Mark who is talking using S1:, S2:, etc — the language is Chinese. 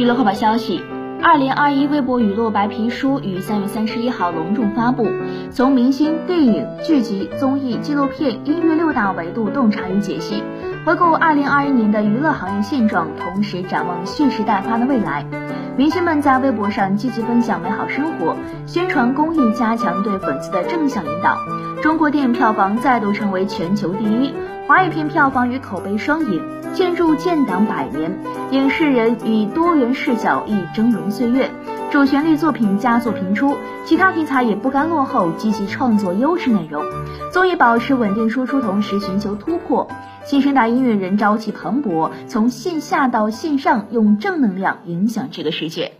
S1: 娱乐快报消息：二零二一微博娱乐白皮书于三月三十一号隆重发布，从明星、电影、剧集、综艺、纪录片、音乐六大维度洞察与解析，回顾二零二一年的娱乐行业现状，同时展望蓄势待发的未来。明星们在微博上积极分享美好生活，宣传公益，加强对粉丝的正向引导。中国电影票房再度成为全球第一，华语片票房与口碑双赢。建筑建党百年，影视人以多元视角忆峥嵘岁月，主旋律作品佳作频出，其他题材也不甘落后，积极创作优质内容。综艺保持稳定输出，同时寻求突破。新生代音乐人朝气蓬勃，从线下到线上，用正能量影响这个世界。